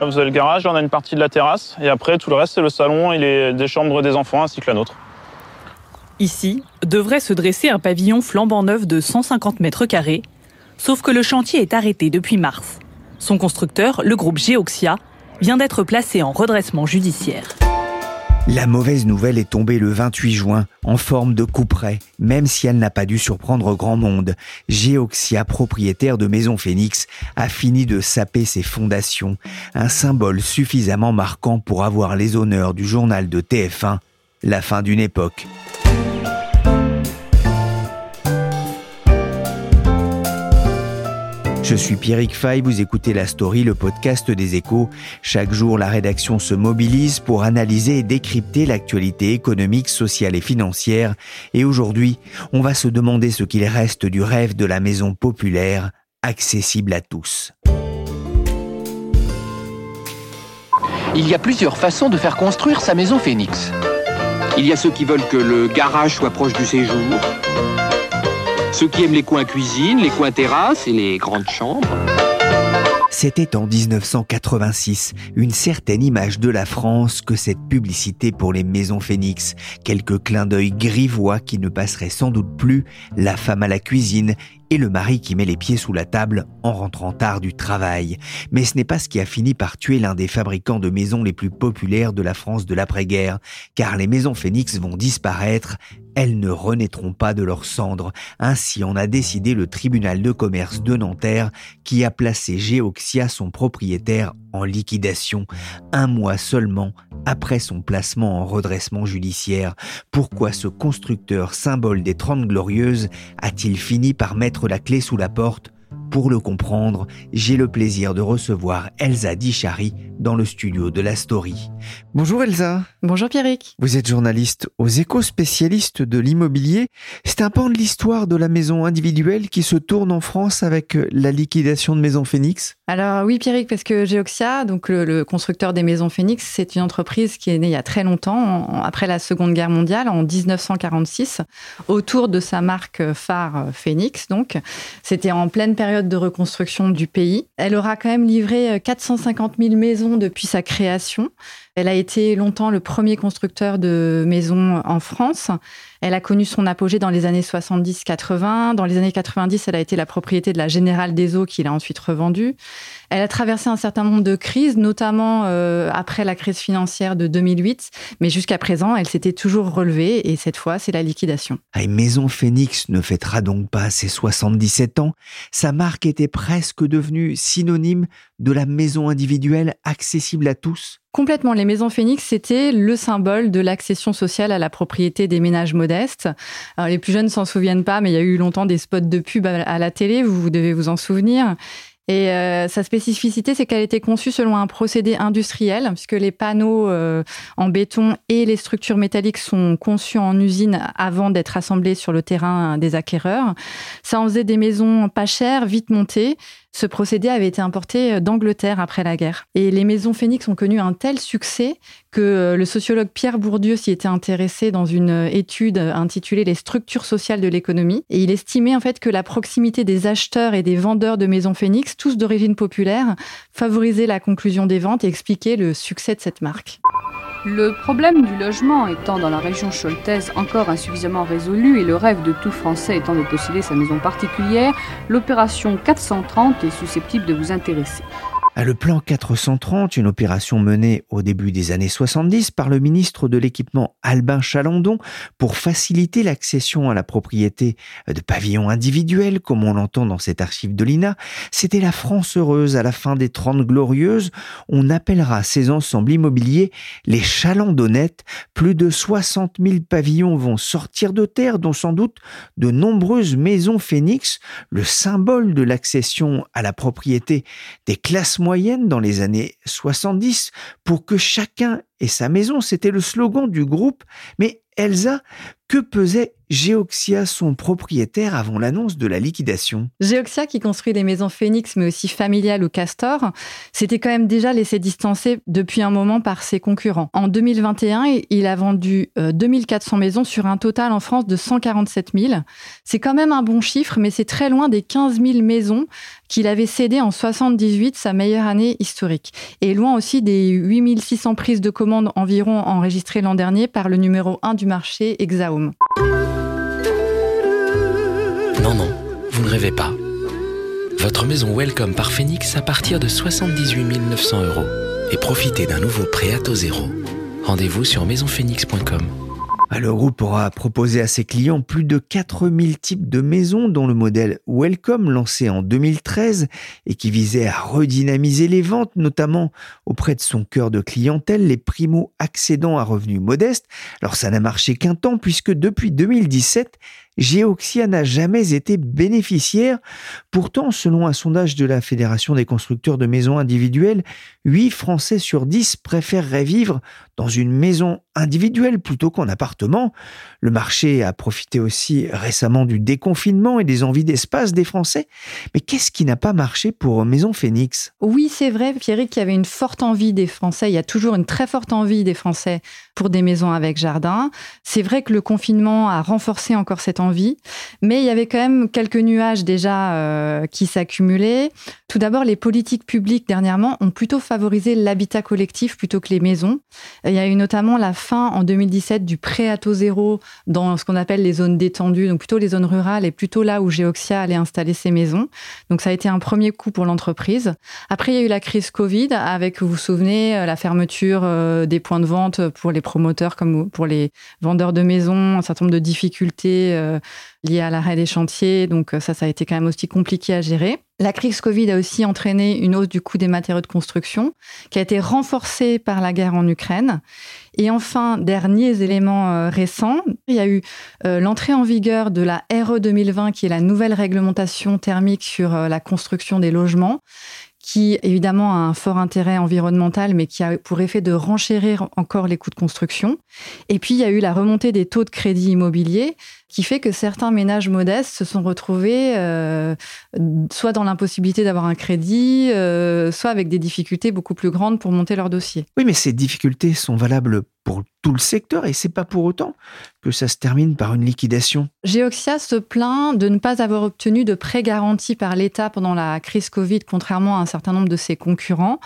Vous avez le garage, on a une partie de la terrasse, et après tout le reste c'est le salon et les, chambres des enfants ainsi que la nôtre. Ici devrait se dresser un pavillon flambant neuf de 150 mètres carrés, sauf que le chantier est arrêté depuis mars. Son constructeur, le groupe Geoxia, vient d'être placé en redressement judiciaire. La mauvaise nouvelle est tombée le 28 juin, en forme de couperet, même si elle n'a pas dû surprendre grand monde. Geoxia, propriétaire de Maison Phoenix, a fini de saper ses fondations, un symbole suffisamment marquant pour avoir les honneurs du journal de TF1, la fin d'une époque. Je suis Pierrick Fay, vous écoutez La Story, le podcast des échos. Chaque jour, la rédaction se mobilise pour analyser et décrypter l'actualité économique, sociale et financière. Et aujourd'hui, on va se demander ce qu'il reste du rêve de la maison populaire, accessible à tous. Il y a plusieurs façons de faire construire sa maison Phoenix. Il y a ceux qui veulent que le garage soit proche du séjour, ceux qui aiment les coins cuisine, les coins terrasse et les grandes chambres. C'était en 1986, une certaine image de la France que cette publicité pour les maisons Phoenix, quelques clins d'œil grivois qui ne passeraient sans doute plus, la femme à la cuisine et le mari qui met les pieds sous la table en rentrant tard du travail. Mais ce n'est pas ce qui a fini par tuer l'un des fabricants de maisons les plus populaires de la France de l'après-guerre, car les maisons Phoenix vont disparaître, elles ne renaîtront pas de leurs cendres. Ainsi en a décidé le tribunal de commerce de Nanterre qui a placé Geoxia, son propriétaire, en liquidation, un mois seulement après son placement en redressement judiciaire. Pourquoi ce constructeur, symbole des Trente Glorieuses, a-t-il fini par mettre la clé sous la porte pour le comprendre, j'ai le plaisir de recevoir Elsa Dichary dans le studio de la Story. Bonjour Elsa. Bonjour Pierrick. Vous êtes journaliste aux échos spécialistes de l'immobilier. C'est un pan de l'histoire de la maison individuelle qui se tourne en France avec la liquidation de Maison Phoenix Alors oui Pierrick, parce que Geoxia, donc le, constructeur des maisons Phoenix, c'est une entreprise qui est née il y a très longtemps, après la Seconde Guerre mondiale, en 1946, autour de sa marque phare Phoenix. Donc c'était en pleine période de reconstruction du pays. Elle aura quand même livré 450 euh, 000 maisons depuis sa création. Elle a été longtemps le premier constructeur de maisons en France. Elle a connu son apogée dans les années 70-80. Dans les années 90, elle a été la propriété de la Générale des Eaux qu'il a ensuite revendue. Elle a traversé un certain nombre de crises, notamment euh, après la crise financière de 2008. Mais jusqu'à présent, elle s'était toujours relevée et cette fois, c'est la liquidation. Ah, Maison Phoenix ne fêtera donc pas ses 77 ans. Sa marque était presque devenue synonyme de la maison individuelle accessible à tous Complètement. Les maisons Phoenix, c'était le symbole de l'accession sociale à la propriété des ménages modestes. Alors, les plus jeunes s'en souviennent pas, mais il y a eu longtemps des spots de pub à la télé, vous, devez vous en souvenir. Et euh, sa spécificité, c'est qu'elle été conçue selon un procédé industriel, puisque les panneaux euh, en béton et les structures métalliques sont conçus en usine avant d'être assemblés sur le terrain des acquéreurs. Ça en faisait des maisons pas chères, vite montées, ce procédé avait été importé euh, d'Angleterre après la guerre. Et les maisons Phoenix ont connu un tel succès que euh, le sociologue Pierre Bourdieu s'y était intéressé dans une euh, étude intitulée Les structures sociales de l'économie. Et il estimait en fait que la proximité des acheteurs et des vendeurs de maisons Phoenix, tous d'origine populaire, favorisait la conclusion des ventes et expliquait le succès de cette marque. Le problème du logement étant dans la région choltaise encore insuffisamment résolu et le rêve de tout Français étant de posséder sa maison particulière, l'opération 430 est susceptible de vous intéresser. Le plan 430, une opération menée au début des années 70 par le ministre de l'équipement Albin Chalandon pour faciliter l'accession à la propriété de pavillons individuels, comme on l'entend dans cet archive de l'INA, c'était la France heureuse à la fin des Trente Glorieuses. On appellera ces ensembles immobiliers les chalandonnettes. Plus de 60 000 pavillons vont sortir de terre, dont sans doute de nombreuses maisons phénix, le symbole de l'accession à la propriété des classes moyenne dans les années 70 pour que chacun ait sa maison. C'était le slogan du groupe. Mais Elsa, que pesait Geoxia, son propriétaire, avant l'annonce de la liquidation? Geoxia, qui construit des maisons Phoenix, mais aussi familiales ou Castor, s'était quand même déjà laissé distancer depuis un moment par ses concurrents. En 2021, il a vendu 2400 euh, maisons sur un total en France de 147 000. C'est quand même un bon chiffre, mais c'est très loin des 15 000 maisons qu'il avait cédées en 78, sa meilleure année historique. Et loin aussi des 8600 prises de commandes environ enregistrées l'an dernier par le numéro 1 du marché, Non, non, vous ne rêvez pas. Votre maison Welcome par Phoenix à partir de 78 900 euros. Et profitez d'un nouveau prêt à taux zéro. Rendez-vous sur maisonphoenix.com. Ah, le groupe aura proposé à ses clients plus de 4000 types de maisons, dont le modèle Welcome, lancé en 2013 et qui visait à redynamiser les ventes, notamment auprès de son cœur de clientèle, les primo-accédants à revenus modestes. Alors ça n'a marché qu'un temps, puisque depuis 2017, Geoxia n'a jamais été bénéficiaire. Pourtant, selon un sondage de la Fédération des constructeurs de maisons individuelles, 8 Français sur 10 préféreraient vivre dans une maison individuelle plutôt qu'en appartement. Le marché a profité aussi récemment du déconfinement et des envies d'espace des Français. Mais qu'est-ce qui n'a pas marché pour Maison Phoenix? Oui, c'est vrai, Pierrick, qu'il y avait une forte envie des Français. Il y a toujours une très forte envie des Français pour des maisons avec jardin. C'est vrai que le confinement a renforcé encore cette envie, mais il y avait quand même quelques nuages déjà euh, qui s'accumulaient. Tout d'abord, les politiques publiques dernièrement ont plutôt favorisé l'habitat collectif plutôt que les maisons. Il y a eu notamment la fin en 2017 du prêt à taux zéro dans ce qu'on appelle les zones détendues, donc plutôt les zones rurales et plutôt là où Geoxia allait installer ses maisons. Donc ça a été un premier coup pour l'entreprise. Après, il y a eu la crise Covid avec, vous vous souvenez, euh, la fermeture euh, des points de vente pour les promoteurs comme pour les vendeurs de maisons, un certain nombre de difficultés euh, liées à l'arrêt des chantiers. Donc ça, ça a été quand même aussi compliqué à gérer. La crise Covid a aussi entraîné une hausse du coût des matériaux de construction qui a été renforcée par la guerre en Ukraine. Et enfin, derniers éléments euh, récents, il y a eu euh, l'entrée en vigueur de la RE 2020 qui est la nouvelle réglementation thermique sur euh, la construction des logements qui évidemment a un fort intérêt environnemental, mais qui a pour effet de renchérir encore les coûts de construction. Et puis, il y a eu la remontée des taux de crédit immobilier, qui fait que certains ménages modestes se sont retrouvés euh, soit dans l'impossibilité d'avoir un crédit, euh, soit avec des difficultés beaucoup plus grandes pour monter leur dossier. Oui, mais ces difficultés sont valables pour tout le secteur et c'est pas pour autant que ça se termine par une liquidation. Geoxia se plaint de ne pas avoir obtenu de prêts garantis par l'État pendant la crise Covid, contrairement à un certain nombre de ses concurrents.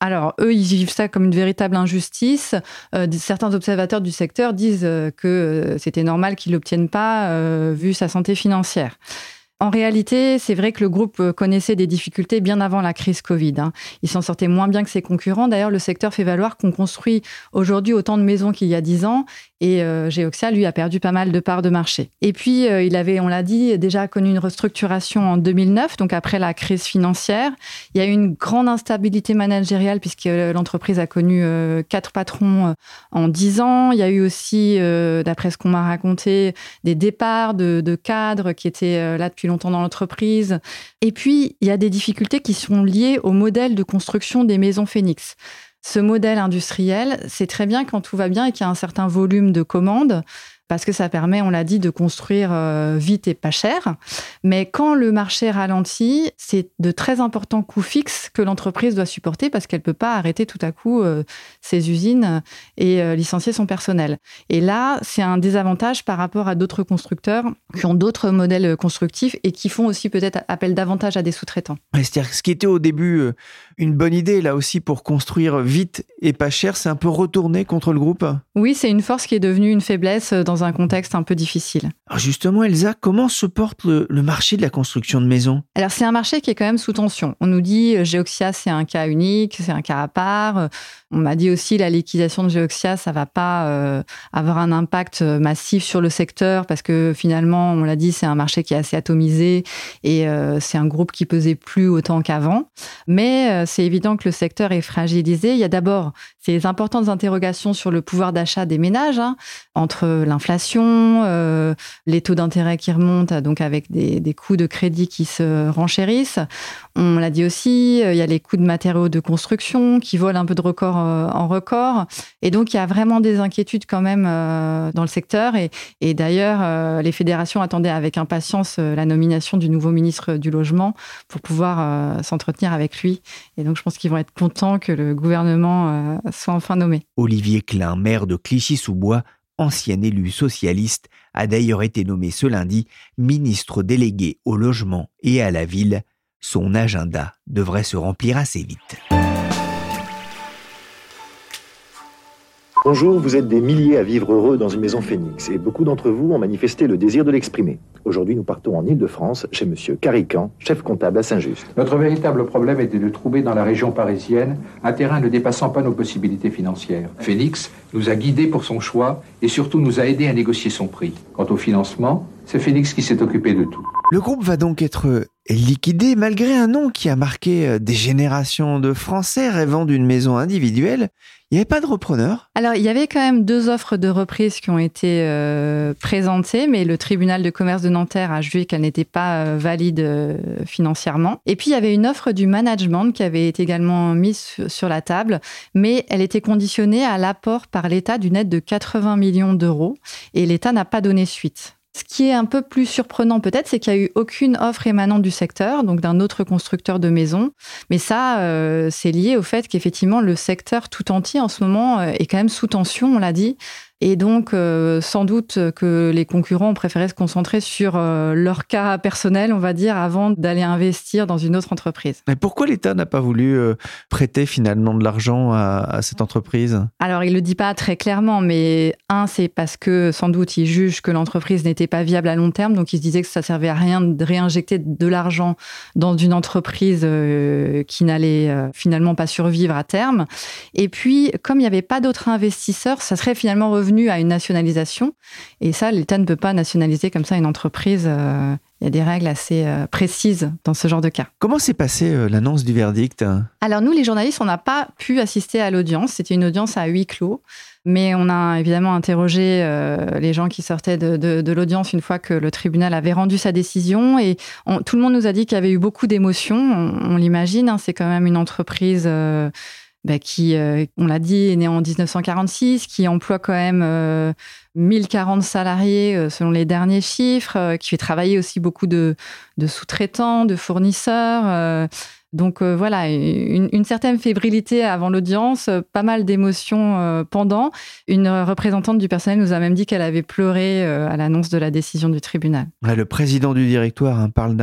Alors, eux, ils vivent ça comme une véritable injustice. Euh, certains observateurs du secteur disent euh, que euh, c'était normal qu'ils l'obtiennent pas, vu sa santé financière. En réalité, c'est vrai que le groupe connaissait des difficultés bien avant la crise Covid. Hein. Il s'en sortait moins bien que ses concurrents. D'ailleurs, le secteur fait valoir qu'on construit aujourd'hui autant de maisons qu'il y a dix ans et euh, Geoxia, lui, a perdu pas mal de parts de marché. Et puis, euh, il avait, on l'a dit, déjà connu une restructuration en 2009, donc après la crise financière. Il y a eu une grande instabilité managériale puisque euh, l'entreprise a connu quatre patrons en dix ans. Il y a eu aussi, d'après ce qu'on m'a raconté, des départs de cadres qui étaient là depuis longtemps dans l'entreprise. Et puis, il y a des difficultés qui sont liées au modèle de construction des maisons Phoenix ce modèle industriel, c'est très bien quand tout va bien et qu'il y a un certain volume de commandes parce que ça permet, on l'a dit, de construire euh, vite et pas cher. Mais quand le marché ralentit, c'est de très importants coûts fixes que l'entreprise doit supporter parce qu'elle ne peut pas arrêter tout à coup euh, ses usines et euh, licencier son personnel. Et là, c'est un désavantage par rapport à d'autres constructeurs qui ont d'autres modèles constructifs et qui font aussi peut-être appel davantage à des sous-traitants. C'est-à-dire ce qui était au début une bonne idée, là aussi, pour construire vite et pas cher, c'est un peu retourné contre le groupe? Oui, c'est une force qui est devenue une faiblesse dans dans un contexte un peu difficile. Alors justement, Elsa, comment se porte le, marché de la construction de maisons Alors c'est un marché qui est quand même sous tension. On nous dit Geoxia, c'est un cas unique, c'est un cas à part. On m'a dit aussi la liquidation de Geoxia, ça va pas avoir un impact massif sur le secteur parce que finalement, on l'a dit, c'est un marché qui est assez atomisé et c'est un groupe qui pesait plus autant qu'avant. Mais c'est évident que le secteur est fragilisé. Il y a d'abord importantes interrogations sur le pouvoir d'achat des ménages, hein, entre l'inflation, euh, les taux d'intérêt qui remontent, donc avec des, des, coûts de crédit qui se renchérissent. On l'a dit aussi, euh, il y a les coûts de matériaux de construction qui volent un peu de record euh, en record. Et donc, il y a vraiment des inquiétudes quand même dans le secteur. Et, et d'ailleurs, les fédérations attendaient avec impatience la nomination du nouveau ministre du Logement pour pouvoir s'entretenir avec lui. Et donc, je pense qu'ils vont être contents que le gouvernement soit enfin nommé. Olivier Klein, maire de Clichy-sous-Bois, ancien élu socialiste, a d'ailleurs été nommé ce lundi ministre délégué au logement et à la ville. Son agenda devrait se remplir assez vite. Bonjour, vous êtes des milliers à vivre heureux dans une maison Phoenix et beaucoup d'entre vous ont manifesté le désir de l'exprimer. Aujourd'hui, nous partons en Ile-de-France chez Monsieur Carican, chef comptable à Saint-Just. Notre véritable problème était de trouver dans la région parisienne un terrain ne dépassant pas nos possibilités financières. Phoenix nous a guidés pour son choix et surtout nous a aidés à négocier son prix. Quant au financement, c'est Phoenix qui s'est occupé de tout. Le groupe va donc être liquidé malgré un nom qui a marqué euh, des générations de Français rêvant d'une maison individuelle. Il n'y avait pas de repreneur? Alors, il y avait quand même deux offres de reprise qui ont été euh, présentées, mais le tribunal de commerce de Nanterre a jugé qu'elles n'étaient pas euh, valides financièrement. Et puis, il y avait une offre du management qui avait été également mise sur la table, mais elle était conditionnée à l'apport par l'État d'une aide de 80 millions d'euros, et l'État n'a pas donné suite. Ce qui est un peu plus surprenant peut-être, c'est qu'il n'y a eu aucune offre émanant du secteur, donc d'un autre constructeur de maisons. Mais ça, euh, c'est lié au fait qu'effectivement, le secteur tout entier en ce moment euh, est quand même sous tension, on l'a dit. Et donc, euh, sans doute que les concurrents ont préféré se concentrer sur euh, leur cas personnel, on va dire, avant d'aller investir dans une autre entreprise. Mais pourquoi l'État n'a pas voulu euh, prêter finalement de l'argent à, cette entreprise? Alors, il ne le dit pas très clairement, mais un, c'est parce que sans doute il juge que l'entreprise n'était pas viable à long terme, donc il se disait que ça servait à rien de réinjecter de l'argent dans une entreprise qui n'allait finalement pas survivre à terme. Et puis, comme il n'y avait pas d'autres investisseurs, ça serait finalement revenu à une nationalisation. Et ça, l'État ne peut pas nationaliser comme ça une entreprise. Euh, il y a des règles assez euh, précises dans ce genre de cas. Comment s'est passée euh, l'annonce du verdict? Alors nous, les journalistes, on n'a pas pu assister à l'audience. C'était une audience à huis clos. Mais on a évidemment interrogé les gens qui sortaient de, l'audience une fois que le tribunal avait rendu sa décision. Et tout le monde nous a dit qu'il y avait eu beaucoup d'émotions. On, l'imagine, hein, c'est quand même une entreprise bah, qui, euh, on l'a dit, est né en 1946, qui emploie quand même 1040 euh, salariés euh, selon les derniers chiffres, qui fait travailler aussi beaucoup de, de sous-traitants, de fournisseurs. Donc euh, voilà, une, certaine fébrilité avant l'audience, euh, pas mal d'émotions euh, pendant. Une représentante du personnel nous a même dit qu'elle avait pleuré à l'annonce de la décision du tribunal. le président du directoire hein, parle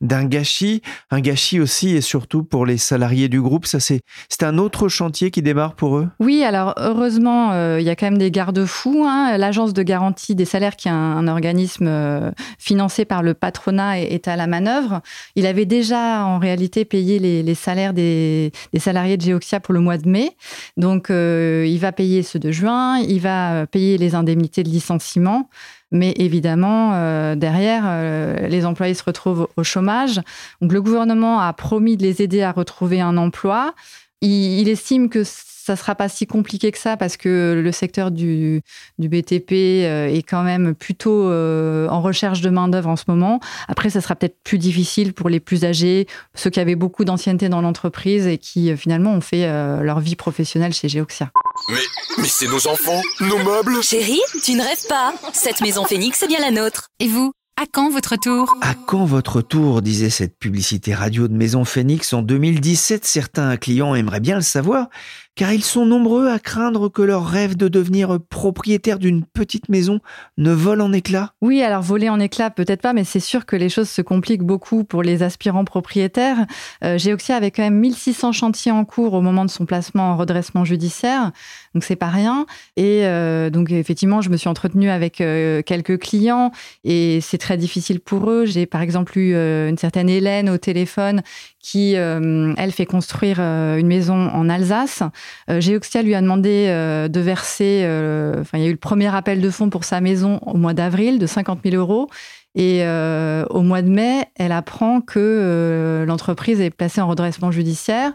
d'un gâchis, un gâchis aussi et surtout pour les salariés du groupe. Ça c'est un autre chantier qui démarre pour eux? Oui, alors heureusement, il y a quand même des garde-fous. Hein. L'agence de garantie des salaires, qui est un, organisme financé par le patronat, est, est à la manœuvre. Il avait déjà en réalité payé les, salaires des, salariés de Geoxia pour le mois de mai. Donc, euh, il va payer ceux de juin, il va payer les indemnités de licenciement. Mais évidemment, euh, derrière, euh, les employés se retrouvent au chômage. Donc, le gouvernement a promis de les aider à retrouver un emploi. Il estime que ça sera pas si compliqué que ça parce que le secteur du, BTP euh, est quand même plutôt euh, en recherche de main-d'œuvre en ce moment. Après, ça sera peut-être plus difficile pour les plus âgés, ceux qui avaient beaucoup d'ancienneté dans l'entreprise et qui euh, finalement ont fait leur vie professionnelle chez Geoxia. Mais, mais c'est nos enfants, nos meubles Chérie, tu ne rêves pas Cette maison Phoenix, c'est bien la nôtre. Et vous? À quand votre tour? À quand votre tour? disait cette publicité radio de Maison Phoenix en 2017. Certains clients aimeraient bien le savoir, car ils sont nombreux à craindre que leur rêve de devenir propriétaire d'une petite maison ne vole en éclats Oui, alors voler en éclats, peut-être pas, mais c'est sûr que les choses se compliquent beaucoup pour les aspirants propriétaires. Euh, Geoxia avait quand même 1600 chantiers en cours au moment de son placement en redressement judiciaire, donc c'est pas rien. Et euh, donc effectivement, je me suis entretenue avec euh, quelques clients et c'est très difficile pour eux. J'ai par exemple eu euh, une certaine Hélène au téléphone qui, euh, elle, fait construire euh, une maison en Alsace. Euh, lui a demandé euh, de verser, euh, enfin, il y a eu le premier appel de fonds pour sa maison au mois d'avril de 50 000 euros. Et euh, au mois de mai, elle apprend que euh, l'entreprise est placée en redressement judiciaire.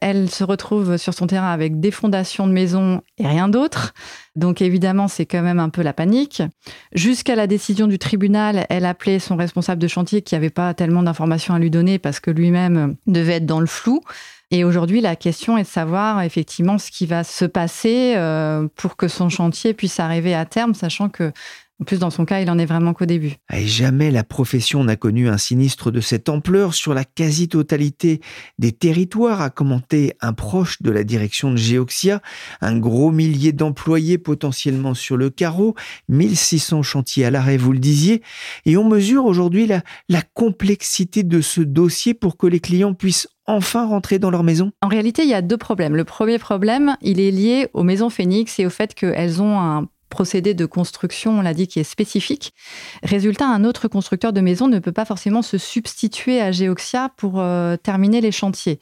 Elle se retrouve sur son terrain avec des fondations de maison et rien d'autre. Donc évidemment, c'est quand même un peu la panique. Jusqu'à la décision du tribunal, elle appelait son responsable de chantier qui n'avait pas tellement d'informations à lui donner parce que lui-même devait être dans le flou. Et aujourd'hui, la question est de savoir effectivement ce qui va se passer euh, pour que son chantier puisse arriver à terme, sachant que en plus, dans son cas, il en est vraiment qu'au début. Et jamais la profession n'a connu un sinistre de cette ampleur sur la quasi-totalité des territoires, a commenté un proche de la direction de Geoxia. Un gros millier d'employés potentiellement sur le carreau, 1600 chantiers à l'arrêt, vous le disiez. Et on mesure aujourd'hui la, la complexité de ce dossier pour que les clients puissent enfin rentrer dans leur maison En réalité, il y a deux problèmes. Le premier problème, il est lié aux maisons Phoenix et au fait qu'elles ont un procédé de construction, on l'a dit, qui est spécifique. Résultat, un autre constructeur de maisons ne peut pas forcément se substituer à Geoxia pour euh, terminer les chantiers.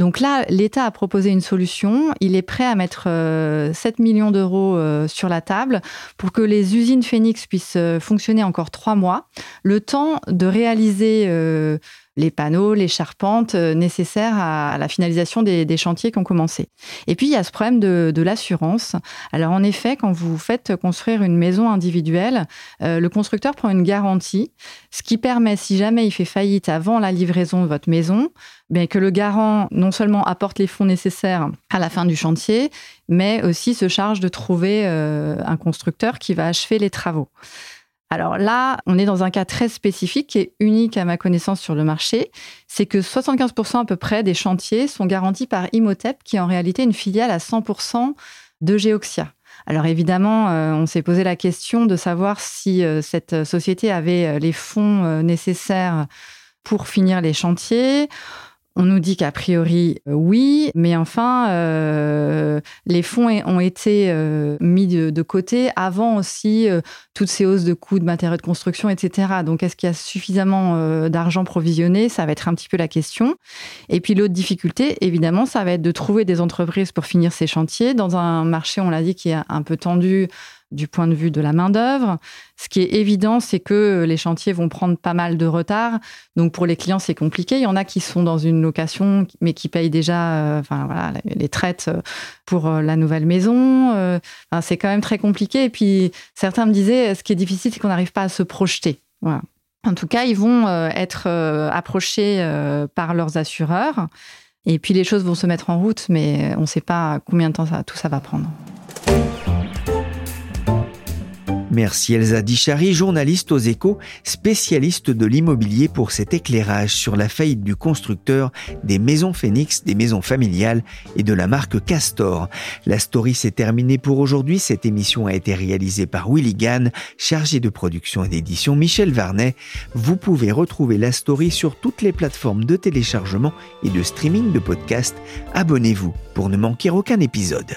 Donc là, l'État a proposé une solution. Il est prêt à mettre euh, 7 millions d'euros euh, sur la table pour que les usines Phoenix puissent euh, fonctionner encore trois mois, le temps de réaliser euh, les panneaux, les charpentes euh, nécessaires à la finalisation des, chantiers qui ont commencé. Et puis, il y a ce problème de, l'assurance. Alors, en effet, quand vous faites construire une maison individuelle, euh, le constructeur prend une garantie, ce qui permet, si jamais il fait faillite avant la livraison de votre maison, bien, que le garant non seulement apporte les fonds nécessaires à la fin du chantier, mais aussi se charge de trouver euh, un constructeur qui va achever les travaux. Alors là, on est dans un cas très spécifique qui est unique à ma connaissance sur le marché. C'est que 75% à peu près des chantiers sont garantis par Imhotep, qui est en réalité une filiale à 100% de Geoxia. Alors évidemment, euh, on s'est posé la question de savoir si euh, cette société avait les fonds nécessaires pour finir les chantiers. On nous dit qu'a priori euh, oui, mais enfin, euh, les fonds ont été euh, mis de, côté avant aussi euh, toutes ces hausses de coûts de matériaux de construction, etc. Donc, est-ce qu'il y a suffisamment d'argent provisionné? Ça va être un petit peu la question. Et puis, l'autre difficulté, évidemment, ça va être de trouver des entreprises pour finir ces chantiers dans un marché, on l'a dit, qui est un peu tendu du point de vue de la main-d'œuvre. Ce qui est évident, c'est que les chantiers vont prendre pas mal de retard. Donc, pour les clients, c'est compliqué. Il y en a qui sont dans une location, mais qui payent déjà euh, enfin, voilà, les traites pour euh, la nouvelle maison. Euh, c'est quand même très compliqué. Et puis, certains me disaient, ce qui est difficile, c'est qu'on n'arrive pas à se projeter. En tout cas, ils vont être approchés par leurs assureurs. Et puis, les choses vont se mettre en route, mais on ne sait pas combien de temps tout ça va prendre. Merci Elsa Dichary, journaliste aux échos, spécialiste de l'immobilier pour cet éclairage sur la faillite du constructeur des maisons Phoenix, des maisons familiales et de la marque Castor. La story s'est terminée pour aujourd'hui. Cette émission a été réalisée par Willy Gann, chargé de production et d'édition Michel Varnet. Vous pouvez retrouver la story sur toutes les plateformes de téléchargement et de streaming de podcasts. Abonnez-vous pour ne manquer aucun épisode.